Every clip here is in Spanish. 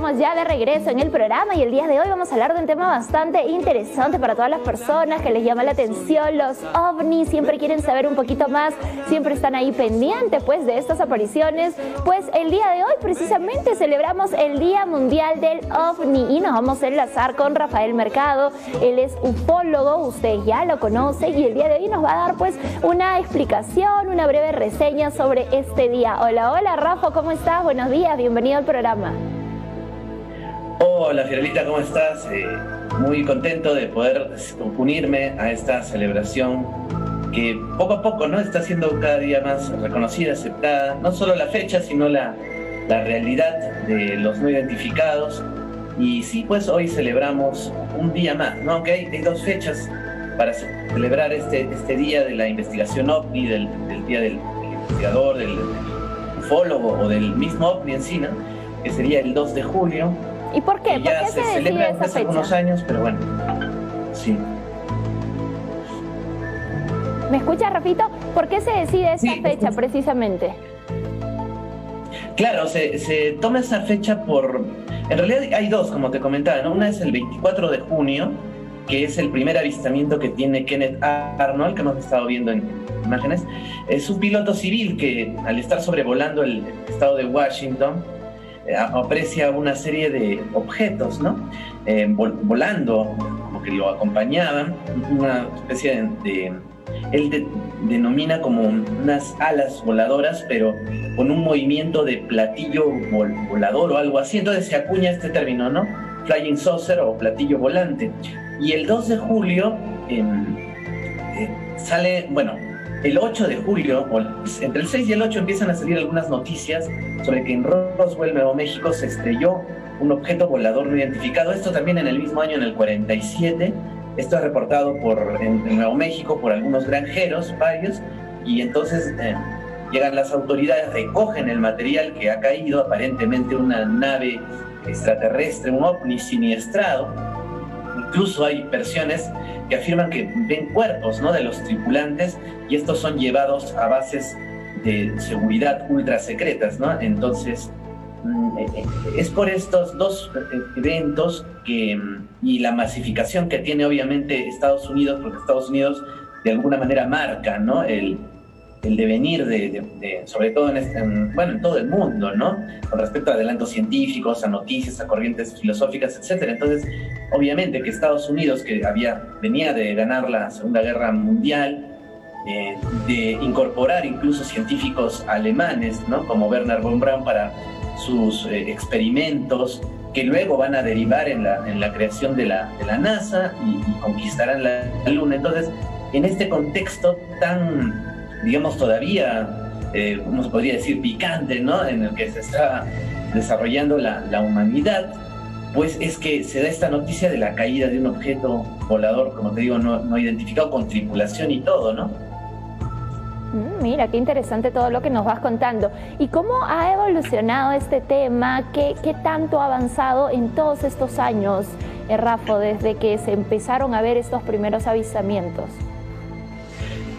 estamos ya de regreso en el programa y el día de hoy vamos a hablar de un tema bastante interesante para todas las personas que les llama la atención, los ovnis, siempre quieren saber un poquito más, siempre están ahí pendientes pues de estas apariciones. Pues el día de hoy precisamente celebramos el Día Mundial del OVNI y nos vamos a enlazar con Rafael Mercado, él es ufólogo, usted ya lo conoce y el día de hoy nos va a dar pues una explicación, una breve reseña sobre este día. Hola, hola Rafa, ¿cómo estás? Buenos días, bienvenido al programa. Hola Fiorelita, ¿cómo estás? Eh, muy contento de poder unirme a esta celebración que poco a poco ¿no? está siendo cada día más reconocida, aceptada, no solo la fecha, sino la, la realidad de los no identificados. Y sí, pues hoy celebramos un día más, ¿no? Aunque hay, dos fechas para celebrar este, este día de la investigación OVNI, del, día del, investigador, del, ufólogo o del mismo OVNI en que sería el 2 de julio. ¿Y por qué? ya se, celebra hace algunos años, pero bueno, sí. ¿Me escucha, Rafito? ¿Por qué se decide esa fecha precisamente? Claro, se, se, toma esa fecha por... En realidad hay dos, como te comentaba, ¿no? Una es el 24 de junio, que es el primer avistamiento que tiene Kenneth Arnold, que hemos estado viendo en imágenes. Es un piloto civil que al estar sobrevolando el estado de Washington, aprecia una serie de objetos, ¿no? Eh, volando, como que lo acompañaban, una especie de, él denomina como unas alas voladoras, pero con un movimiento de platillo volador o algo así. Entonces se acuña este término, ¿no? Flying saucer o platillo volante. Y el 2 de julio em, eh, sale, bueno, el 8 de julio, entre el 6 y el 8 empiezan a salir algunas noticias sobre que en Roswell, Nuevo México, se estrelló un objeto volador no identificado. Esto también en el mismo año, en el 47. Esto es reportado por, en, Nuevo México por algunos granjeros, varios, y entonces eh, llegan las autoridades, recogen el material que ha caído, aparentemente una nave extraterrestre, un ovni siniestrado. Incluso hay versiones que afirman que ven cuerpos ¿no? de los tripulantes y estos son llevados a bases de seguridad ultra secretas, ¿no? Entonces, mm, eh, eh, es por estos dos eventos que, mm, y la masificación que tiene obviamente Estados Unidos, porque Estados Unidos de alguna manera marca, ¿no? El, el devenir de, sobre todo en, este, bueno, en todo el mundo, ¿no? Con respecto a adelantos científicos, a noticias, a corrientes filosóficas, etcétera. Entonces, obviamente que Estados Unidos, que había, venía de ganar la Segunda Guerra Mundial, eh, de incorporar incluso científicos alemanes, ¿no? Como Werner von Braun para sus eh, experimentos, que luego van a derivar en la, en la creación de la, de la NASA y, conquistarán la Luna. Entonces, en este contexto tan digamos, todavía, eh, ¿cómo se podría decir?, picante, ¿no? En el que se está desarrollando la, la humanidad, pues es que se da esta noticia de la caída de un objeto volador, como te digo, no, no identificado con tripulación y todo, ¿no? Mm, mira, qué interesante todo lo que nos vas contando. ¿Y cómo ha evolucionado este tema? ¿Qué, qué tanto ha avanzado en todos estos años, eh, Rafa, desde que se empezaron a ver estos primeros avistamientos?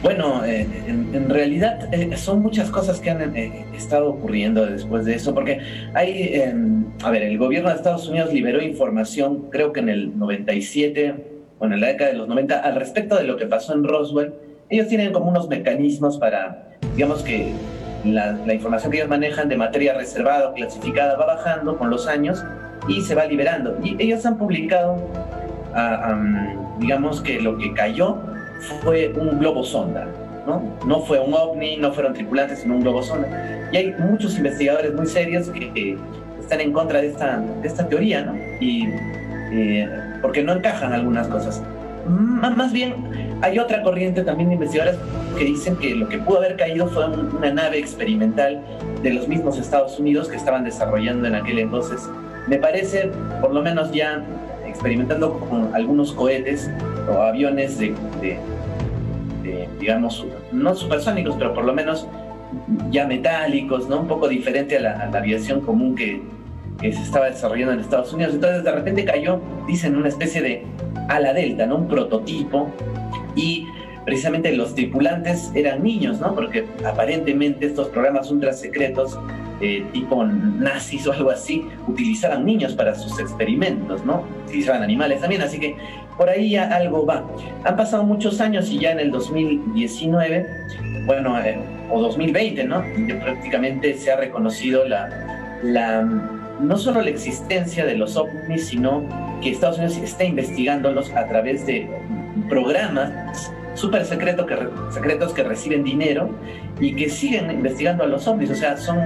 Bueno, eh, en, realidad eh, son muchas cosas que han eh, estado ocurriendo después de eso, porque hay, em, a ver, el gobierno de Estados Unidos liberó información, creo que en el 97, bueno, en la década de los 90, al respecto de lo que pasó en Roswell. Ellos tienen como unos mecanismos para, digamos que la, información que ellos manejan de materia reservada o clasificada va bajando con los años y se va liberando. Y ellos han publicado, ah, digamos que lo que cayó fue un globo sonda, ¿no? No fue un ovni, no fueron tripulantes, sino un globo sonda. Y hay muchos investigadores muy serios que, están en contra de esta, de esta teoría, ¿no? Y eh, porque no encajan algunas cosas. más bien, hay otra corriente también de investigadores que dicen que lo que pudo haber caído fue una nave experimental de los mismos Estados Unidos que estaban desarrollando en aquel entonces. Me parece, por lo menos ya experimentando con algunos cohetes aviones de, digamos, no supersónicos, pero por lo menos ya metálicos, ¿no? Un poco diferente a la, aviación común que, se estaba desarrollando en Estados Unidos. Entonces de repente cayó, dicen, una especie de ala delta, ¿no? Un prototipo. Y precisamente los tripulantes eran niños, ¿no? Porque aparentemente estos programas ultra secretos eh, tipo nazis o algo así utilizaban niños para sus experimentos, ¿no? Utilizaban animales también, así que por ahí algo va. Han pasado muchos años y ya en el 2019, bueno, eh, o 2020, ¿no? prácticamente se ha reconocido la, la, no solo la existencia de los ovnis, sino que Estados Unidos está investigándolos a través de programas súper secretos que, secretos que reciben dinero y que siguen investigando a los ovnis. O sea, son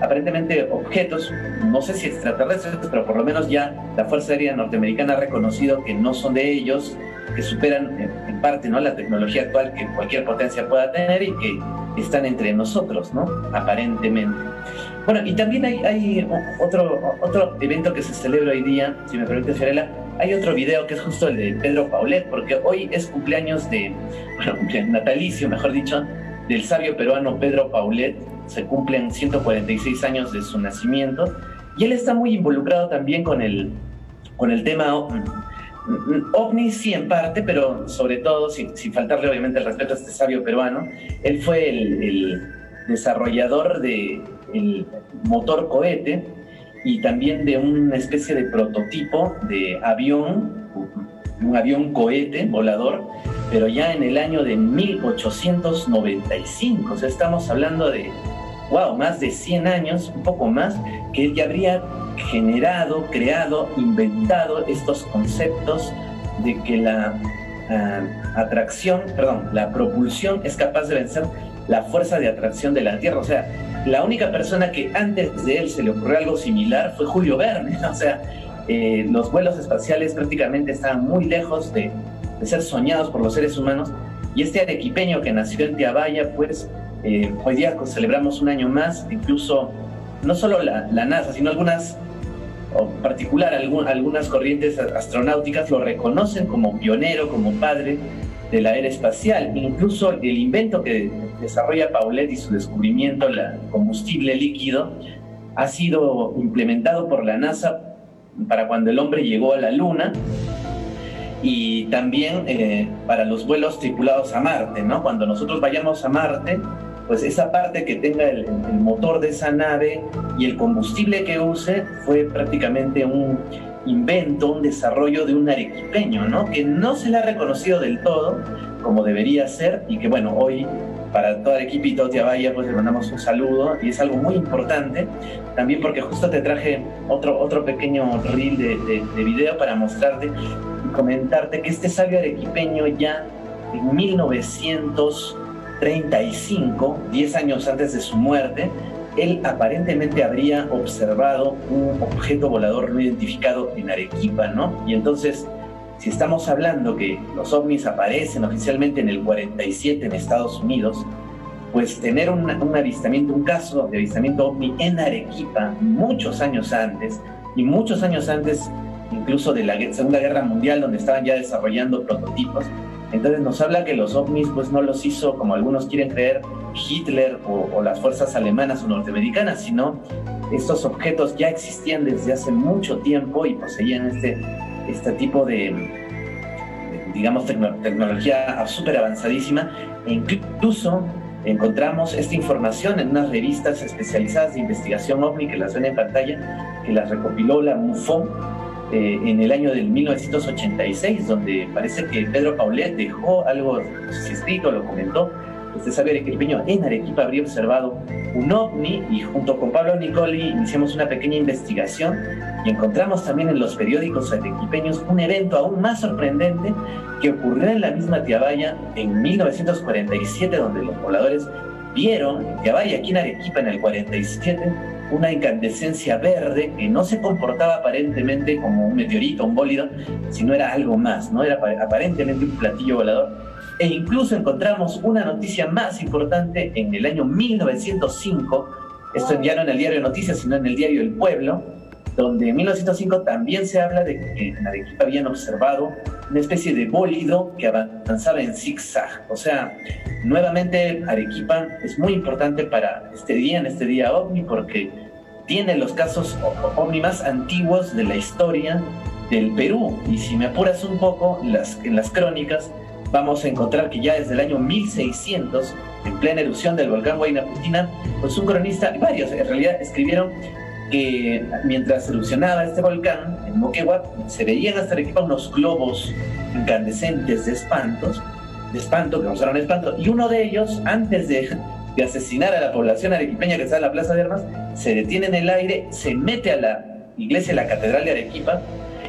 aparentemente objetos, no sé si extraterrestres, pero por lo menos ya la Fuerza Aérea Norteamericana ha reconocido que no son de ellos, que superan en, parte ¿no? la tecnología actual que cualquier potencia pueda tener y que están entre nosotros, ¿no? Aparentemente. Bueno, y también hay, hay otro, otro evento que se celebra hoy día, si me permite, Fiorella, hay otro video que es justo el de Pedro Paulet, porque hoy es cumpleaños de, bueno, cumpleaños natalicio, mejor dicho, del sabio peruano Pedro Paulet. Se cumplen 146 años de su nacimiento y él está muy involucrado también con el, con el tema ovni, sí en parte, pero sobre todo, sin, faltarle obviamente el respeto a este sabio peruano, él fue el, desarrollador del el motor cohete y también de una especie de prototipo de avión, un avión cohete volador, pero ya en el año de 1895. O sea, estamos hablando de, wow, más de 100 años, un poco más, que él ya habría generado, creado, inventado estos conceptos de que la ah, atracción, perdón, la propulsión es capaz de vencer la fuerza de atracción de la Tierra. O sea, la única persona que antes de él se le ocurrió algo similar fue Julio Verne. O sea, eh, los vuelos espaciales prácticamente estaban muy lejos de, ser soñados por los seres humanos. Y este arequipeño que nació en Tiabaya, pues eh, hoy día celebramos un año más, incluso no solo la, NASA, sino algunas, o particular algunas corrientes astronáuticas lo reconocen como pionero, como padre de la era espacial. Incluso el invento que desarrolla Paulet y su descubrimiento, el combustible líquido, ha sido implementado por la NASA para cuando el hombre llegó a la Luna y también eh, para los vuelos tripulados a Marte, ¿no? Cuando nosotros vayamos a Marte, pues esa parte que tenga el, el motor de esa nave y el combustible que use fue prácticamente un invento, un desarrollo de un arequipeño, ¿no? Que no se le ha reconocido del todo como debería ser y que, bueno, hoy para toda Arequipa y Totia Bahía, pues le mandamos un saludo y es algo muy importante, también porque justo te traje otro, otro pequeño reel de, de, video para mostrarte y comentarte que este sabio arequipeño ya en 1935, 10 años antes de su muerte, él aparentemente habría observado un objeto volador no identificado en Arequipa, ¿no? Y entonces, si estamos hablando que los ovnis aparecen oficialmente en el 47 en Estados Unidos, pues tener un, avistamiento, un caso de avistamiento ovni en Arequipa muchos años antes, y muchos años antes incluso de la Segunda Guerra Mundial, donde estaban ya desarrollando prototipos, entonces nos habla que los ovnis pues no los hizo como algunos quieren creer Hitler o, las fuerzas alemanas o norteamericanas, sino estos objetos ya existían desde hace mucho tiempo y poseían este, este tipo de, digamos, tecnología súper avanzadísima. E incluso encontramos esta información en unas revistas especializadas de investigación ovni que las ven en pantalla, que las recopiló la MUFON eh, en el año del 1986, donde parece que Pedro Paulet dejó algo escrito, lo comentó. Usted sabe que el peño en Arequipa habría observado un ovni y junto con Pablo Nicoli iniciamos una pequeña investigación y encontramos también en los periódicos arequipeños un evento aún más sorprendente que ocurrió en la misma Tiabaya en 1947, donde los pobladores vieron en Tiabaya, aquí en Arequipa en el 47, una incandescencia verde que no se comportaba aparentemente como un meteorito, un bólido, sino era algo más, ¿no? Era aparentemente un platillo volador. E incluso encontramos una noticia más importante en el año 1905, esto ya no en el diario noticias, sino en el diario El Pueblo, donde en 1905 también se habla de que en Arequipa habían observado una especie de bólido que avanzaba en zigzag. O sea, nuevamente Arequipa es muy importante para este día, en este día ovni, porque tiene los casos ovni más antiguos de la historia del Perú. Y si me apuras un poco, las, en las crónicas vamos a encontrar que ya desde el año 1600, en plena erupción del volcán Huayna Pichincha, pues un cronista, y varios en realidad, escribieron que mientras erupcionaba este volcán, en Moquegua, se veían hasta Arequipa unos globos incandescentes de espantos, de espanto, que causaron espanto, y uno de ellos, antes de, de asesinar a la población arequipeña que está en la Plaza de Armas, se detiene en el aire, se mete a la iglesia, la Catedral de Arequipa,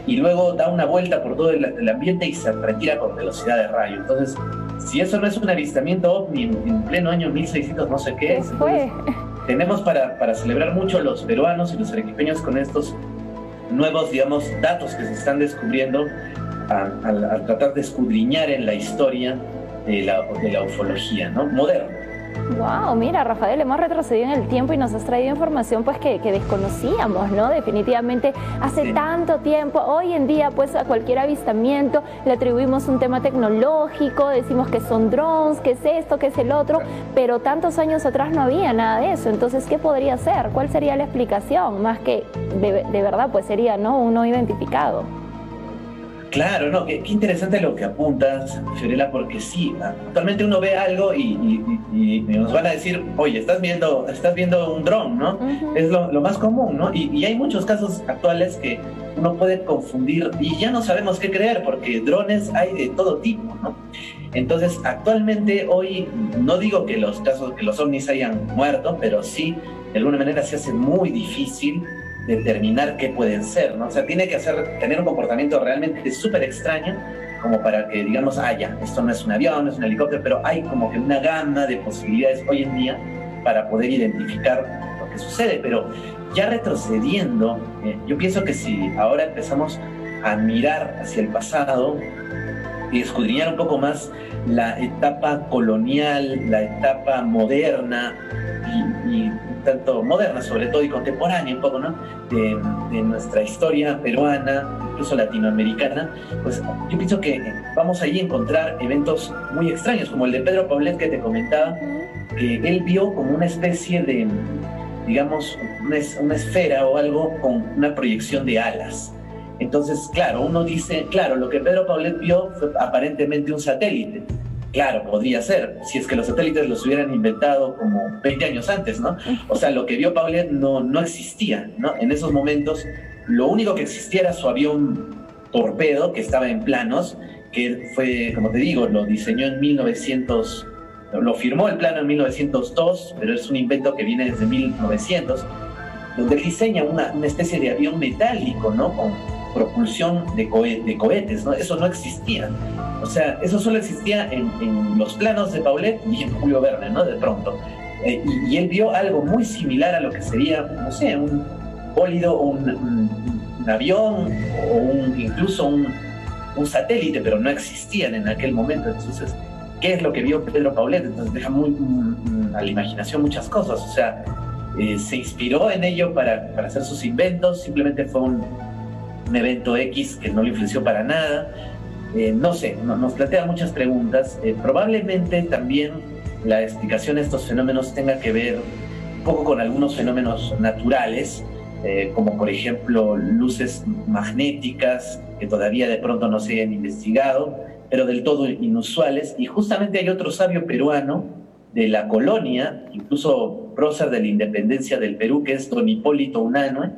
y luego da una vuelta por todo el, ambiente y se retira con velocidad de rayo. Entonces, si eso no es un avistamiento ovni en, pleno año 1600, no sé qué, fue? Tenemos para, para celebrar mucho los peruanos y los arequipeños con estos nuevos, digamos, datos que se están descubriendo al, tratar de escudriñar en la historia de la, de la ufología, ¿no? Moderna. Wow, mira, Rafael, hemos retrocedido en el tiempo y nos has traído información pues que, desconocíamos, ¿no? Definitivamente hace tanto tiempo, hoy en día pues a cualquier avistamiento le atribuimos un tema tecnológico, decimos que son drones, que es esto, que es el otro, pero tantos años atrás no había nada de eso, entonces ¿qué podría ser? ¿Cuál sería la explicación? Más que de, de verdad pues sería, ¿no? Uno identificado. Claro, no, qué, interesante lo que apuntas, Fiorella, porque sí, actualmente uno ve algo y, nos van a decir, oye, estás viendo, estás viendo un dron, ¿no? Es lo, más común, ¿no? Y, hay muchos casos actuales que uno puede confundir y ya no sabemos qué creer porque drones hay de todo tipo, ¿no? Entonces, actualmente hoy no digo que los casos, que los ovnis hayan muerto, pero sí, de alguna manera se hace muy difícil determinar qué pueden ser, ¿no? O sea, tiene que hacer, tener un comportamiento realmente súper extraño como para que digamos, ah, ya, esto no es un avión, no es un helicóptero, pero hay como que una gama de posibilidades hoy en día para poder identificar lo que sucede. Pero ya retrocediendo, eh, yo pienso que si ahora empezamos a mirar hacia el pasado y escudriñar un poco más la etapa colonial, la etapa moderna y tanto moderna sobre todo y contemporánea un poco, ¿no? De, nuestra historia peruana, incluso latinoamericana, pues yo pienso que vamos allí a encontrar eventos muy extraños, como el de Pedro Paulet que te comentaba, que él vio como una especie de, digamos, una, una esfera o algo con una proyección de alas. Entonces, claro, uno dice, claro, lo que Pedro Paulet vio fue aparentemente un satélite, Claro, podría ser, si es que los satélites los hubieran inventado como 20 años antes, ¿no? O sea, lo que vio Paulet no, no existía, ¿no? En esos momentos, lo único que existía era su avión torpedo, que estaba en planos, que fue, como te digo, lo diseñó en 1900, lo firmó el plano en 1902, pero es un invento que viene desde 1900, donde él diseña una, una especie de avión metálico, ¿no? Con propulsión de, cohetes, ¿no? Eso no existía. O sea, eso solo existía en, los planos de Paulet y Julio Verne, ¿no? De pronto. Eh, y, él vio algo muy similar a lo que sería, no sé, un bólido, un, un, avión o incluso un, satélite, pero no existían en aquel momento. Entonces, ¿qué es lo que vio Pedro Paulet? Entonces deja muy, a la imaginación muchas cosas. O sea, eh, se inspiró en ello para, para hacer sus inventos, simplemente fue un, un evento X que no le influenció para nada eh, no sé, nos plantea muchas preguntas. Eh, probablemente también la explicación de estos fenómenos tenga que ver un poco con algunos fenómenos naturales, eh, como por ejemplo luces magnéticas que todavía de pronto no se hayan investigado, pero del todo inusuales. Y justamente hay otro sabio peruano de la colonia, incluso prócer de la independencia del Perú, que es don Hipólito Unano,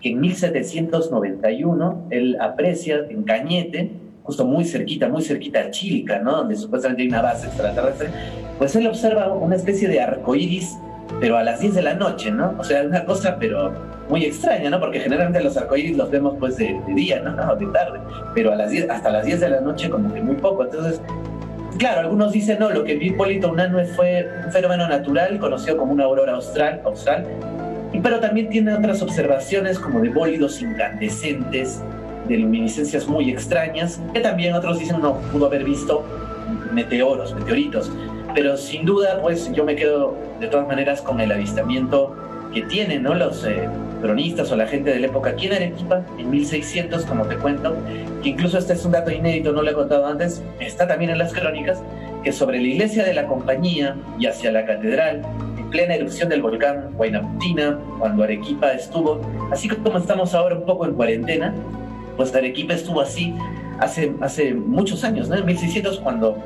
que en 1791 él aprecia en Cañete, justo muy cerquita, muy cerquita a Chilca, ¿no? Donde supuestamente hay una base extraterrestre, pues él observa una especie de arco iris, pero a las 10 de la noche, ¿no? O sea, una cosa, pero muy extraña, ¿no? Porque generalmente los arcoíris los vemos pues de, día, ¿no? O de tarde, pero a las 10, hasta las 10 de la noche como que muy poco. Entonces, claro, algunos dicen, no, lo que vio Hipólito Unanue fue un fenómeno natural conocido como una aurora austral, austral pero también tiene otras observaciones como de bólidos incandescentes, de luminiscencias muy extrañas, que también otros dicen no pudo haber visto meteoros, meteoritos. Pero sin duda, pues yo me quedo de todas maneras con el avistamiento que tienen ¿no? los eh, cronistas o la gente de la época aquí en Arequipa, en 1600, como te cuento, que incluso este es un dato inédito, no lo he contado antes, está también en las crónicas, que sobre la iglesia de la compañía y hacia la catedral, plena erupción del volcán Huaynaputina, cuando Arequipa estuvo, así como estamos ahora un poco en cuarentena, pues Arequipa estuvo así hace, hace muchos años, ¿no? En 1600 cuando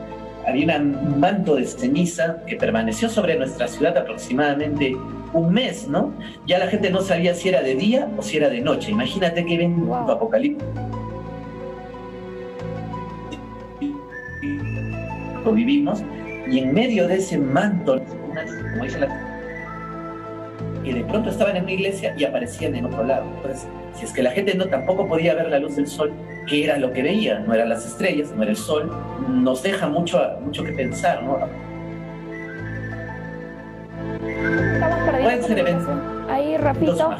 había un manto de ceniza que permaneció sobre nuestra ciudad aproximadamente un mes, ¿no? Ya la gente no sabía si era de día o si era de noche. Imagínate que ven wow. apocalipsis. Lo vivimos y en medio de ese manto, como dice la que de pronto estaban en una iglesia y aparecían en otro lado. Entonces, si es que la gente no tampoco podía ver la luz del sol, ¿qué era lo que veía? No eran las estrellas, no era el sol, nos deja mucho, mucho que pensar, ¿no? Pueden ser eventos ahí, Rafito.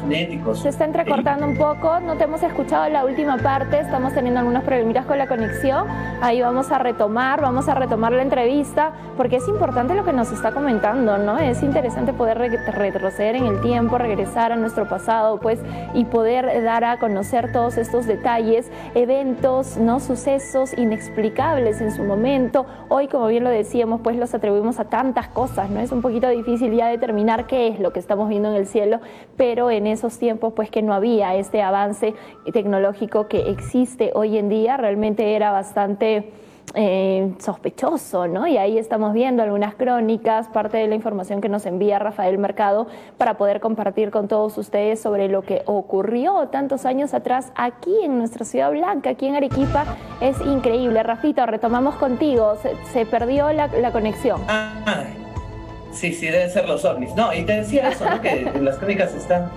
Se está entrecortando un poco. No te hemos escuchado la última parte. Estamos teniendo algunos problemitas con la conexión. Ahí vamos a retomar, vamos a retomar la entrevista, porque es importante lo que nos está comentando, ¿no? Es interesante poder retroceder en el tiempo, regresar a nuestro pasado, pues, y poder dar a conocer todos estos detalles, eventos, ¿no? Sucesos inexplicables en su momento. Hoy, como bien lo decíamos, pues los atribuimos a tantas cosas, ¿no? Es un poquito difícil ya determinar qué es lo que estamos viendo en el cielo pero en esos tiempos pues que no había este avance tecnológico que existe hoy en día, realmente era bastante... Eh, sospechoso, ¿no? Y ahí estamos viendo algunas crónicas, parte de la información que nos envía Rafael Mercado para poder compartir con todos ustedes sobre lo que ocurrió tantos años atrás aquí en nuestra ciudad blanca, aquí en Arequipa. Es increíble. Rafito, retomamos contigo. Se, perdió la, la conexión. Ah, Sí, sí, deben ser los ovnis. No, y te decía eso, ¿no? que en las crónicas están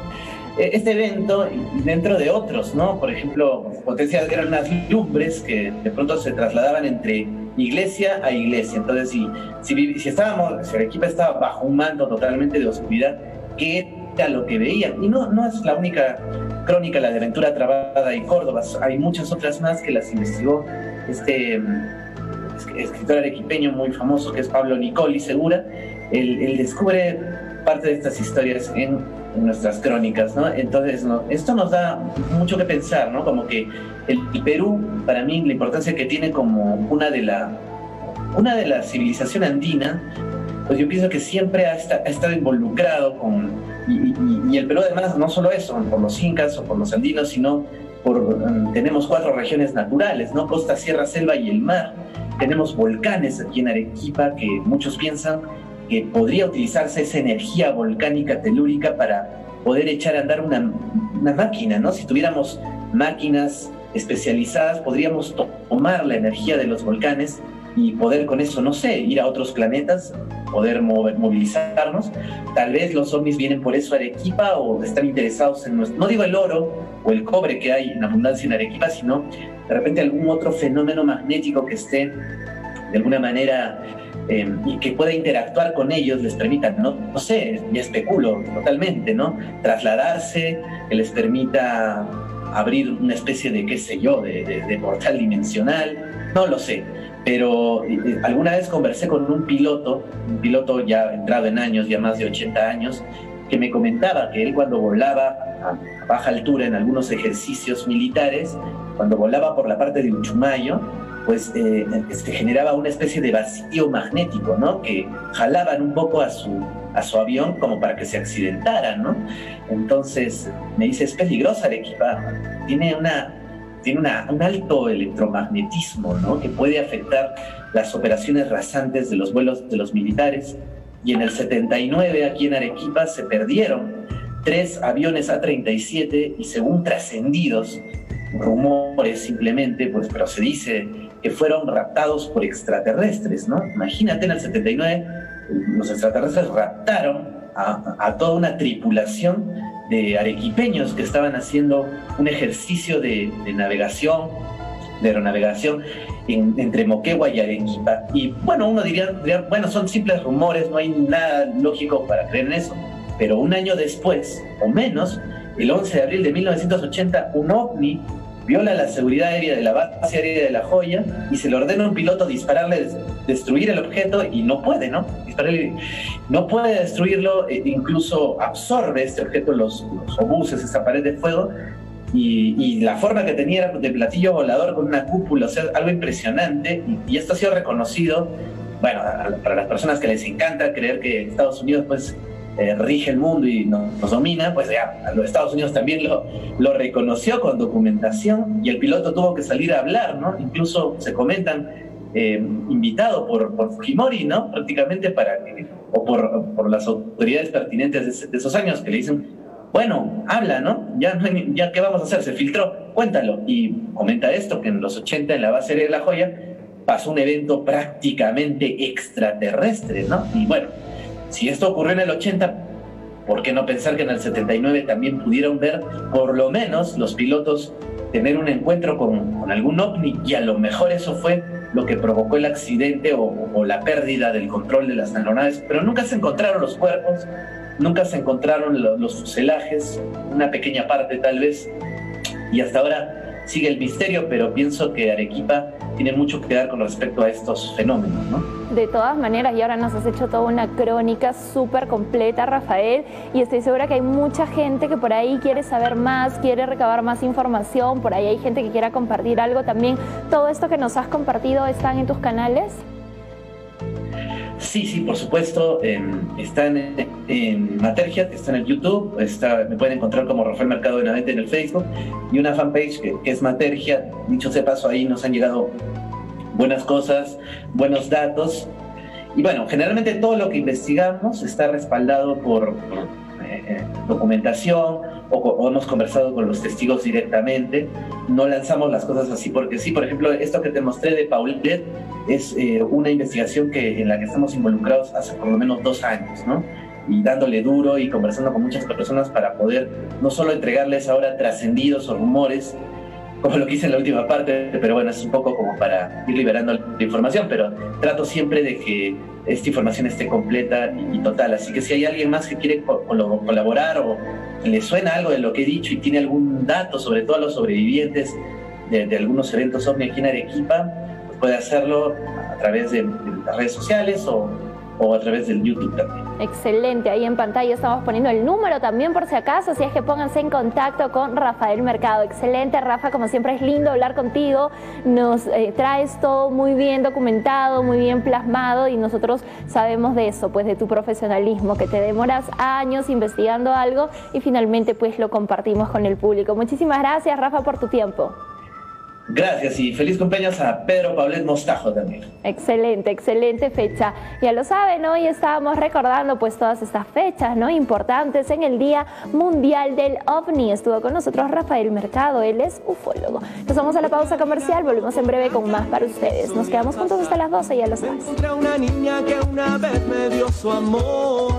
eh, este evento y dentro de otros, ¿no? Por ejemplo, potencia eran unas lumbres que de pronto se trasladaban entre iglesia a iglesia. Entonces, si, si, si estábamos, si el equipo estaba bajo un manto totalmente de oscuridad, ¿qué era lo que veían? Y no, no es la única crónica, la de Aventura Trabada y Córdoba, hay muchas otras más que las investigó este escritor arequipeño muy famoso que es Pablo Nicoli Segura, él, descubre parte de estas historias en, nuestras crónicas, ¿no? Entonces, esto nos da mucho que pensar, ¿no? Como que el, Perú, para mí, la importancia que tiene como una de la una de la civilización andina, pues yo pienso que siempre ha, estado involucrado con y, el Perú además no solo eso, por los incas o por los andinos, sino por tenemos cuatro regiones naturales, ¿no? Costa, sierra, selva y el mar. Tenemos volcanes aquí en Arequipa que muchos piensan que podría utilizarse esa energía volcánica telúrica para poder echar a andar una, máquina, ¿no? Si tuviéramos máquinas especializadas, podríamos tomar la energía de los volcanes y poder con eso, no sé, ir a otros planetas, poder movilizarnos. Tal vez los ovnis vienen por eso a Arequipa o están interesados en nuestro, no digo el oro o el cobre que hay en abundancia en Arequipa, sino de repente algún otro fenómeno magnético que esté de alguna manera Em, y que pueda interactuar con ellos les permita, no, no sé, me especulo totalmente, ¿no? Trasladarse, que les permita abrir una especie de, qué sé yo, de, portal dimensional, no lo sé. Pero eh, eh, alguna vez conversé con un piloto, un piloto ya entrado en años, ya más de 80 años, que me comentaba que él cuando volaba a baja altura en algunos ejercicios militares, cuando volaba por la parte de Uchumayo, pues eh, este, generaba una especie de vacío magnético, ¿no? Que jalaban un poco a su, a su avión como para que se accidentara, ¿no? Entonces me dice, es peligrosa Arequipa, tiene, una, tiene una, un alto electromagnetismo, ¿no? Que puede afectar las operaciones rasantes de los vuelos de los militares. Y en el 79 aquí en Arequipa se perdieron tres aviones A-37 y según trascendidos, rumores simplemente, pues, pero se dice que fueron raptados por extraterrestres, ¿no? Imagínate en el 79, los extraterrestres raptaron a, toda una tripulación de arequipeños que estaban haciendo un ejercicio de, navegación, de aeronavegación entre Moquegua y Arequipa. Y bueno, uno diría, bueno, son simples rumores, no hay nada lógico para creer en eso. Pero un año después, o menos, el 11 de abril de 1980, un ovni viola la seguridad aérea de la base aérea de La Joya y se le ordena a un piloto dispararle, destruir el objeto y no puede, ¿no? Dispararle, no puede destruirlo, e incluso absorbe este objeto los, obuses, esa pared de fuego. Y, la forma que tenía era de platillo volador con una cúpula, o sea, algo impresionante. Y, esto ha sido reconocido, bueno, para las personas que les encanta creer que Estados Unidos, pues, eh, rige el mundo y nos, domina, pues ya los Estados Unidos también lo, lo reconoció con documentación y el piloto tuvo que salir a hablar, ¿no? Incluso se comentan eh, invitado por, Fujimori, ¿no? Prácticamente para o por, por las autoridades pertinentes de, esos años que le dicen, bueno, habla, ¿no? Ya, ya, ¿qué vamos a hacer? Se filtró, cuéntalo. Y comenta esto, que en los 80 en la base de La Joya pasó un evento prácticamente extraterrestre, ¿no? Y bueno, si esto ocurrió en el 80, ¿por qué no pensar que en el 79 también pudieron ver por lo menos los pilotos tener un encuentro con, algún ovni y a lo mejor eso fue lo que provocó el accidente o, la pérdida del control de las aeronaves, pero nunca se encontraron los cuerpos, nunca se encontraron los fuselajes, una pequeña parte tal vez, y hasta ahora sigue el misterio, pero pienso que Arequipa tiene mucho que dar con respecto a estos fenómenos, ¿no? De todas maneras, y ahora nos has hecho toda una crónica súper completa, Rafael, y estoy segura que hay mucha gente que por ahí quiere saber más, quiere recabar más información, por ahí hay gente que quiera compartir algo también. ¿Todo esto que nos has compartido están en tus canales? Sí, sí, por supuesto. están en, Matergia, que está en el YouTube. Está, me pueden encontrar como Rafael Mercado de Navete en el Facebook. Y una fanpage que, que es Matergia. Dicho sea paso, ahí nos han llegado buenas cosas, buenos datos. Y bueno, generalmente todo lo que investigamos está respaldado por, eh, eh, documentación o, hemos conversado con los testigos directamente. No lanzamos las cosas así porque sí. Por ejemplo, esto que te mostré de Paulette es eh, una investigación que, en la que estamos involucrados hace por lo menos dos años, ¿no? y dándole duro y conversando con muchas personas para poder no solo entregarles ahora trascendidos o rumores, como lo que hice en la última parte, pero bueno, es un poco como para ir liberando la información, pero trato siempre de que esta información esté completa y, total. Así que si hay alguien más que quiere colaborar o le suena algo de lo que he dicho y tiene algún dato, sobre todo a los sobrevivientes de, algunos eventos OVNI aquí en Arequipa, pues puede hacerlo a través de las redes sociales o o a través del YouTube también. Excelente, ahí en pantalla estamos poniendo el número también por si acaso, así es que pónganse en contacto con Rafael Mercado. Excelente, Rafa, como siempre es lindo hablar contigo, nos eh, traes todo muy bien documentado, muy bien plasmado y nosotros sabemos de eso, pues de tu profesionalismo, que te demoras años investigando algo y finalmente pues lo compartimos con el público. Muchísimas gracias, Rafa, por tu tiempo. Gracias y feliz cumpleaños a Pedro Pablet Mostajo también. Excelente, excelente fecha. Ya lo saben, hoy estábamos recordando pues todas estas fechas no importantes en el Día Mundial del OVNI. Estuvo con nosotros Rafael Mercado, él es ufólogo. Nos vamos a la pausa comercial, volvemos en breve con más para ustedes. Nos quedamos juntos hasta las 12, ya lo sabes. una niña que una vez me dio su amor.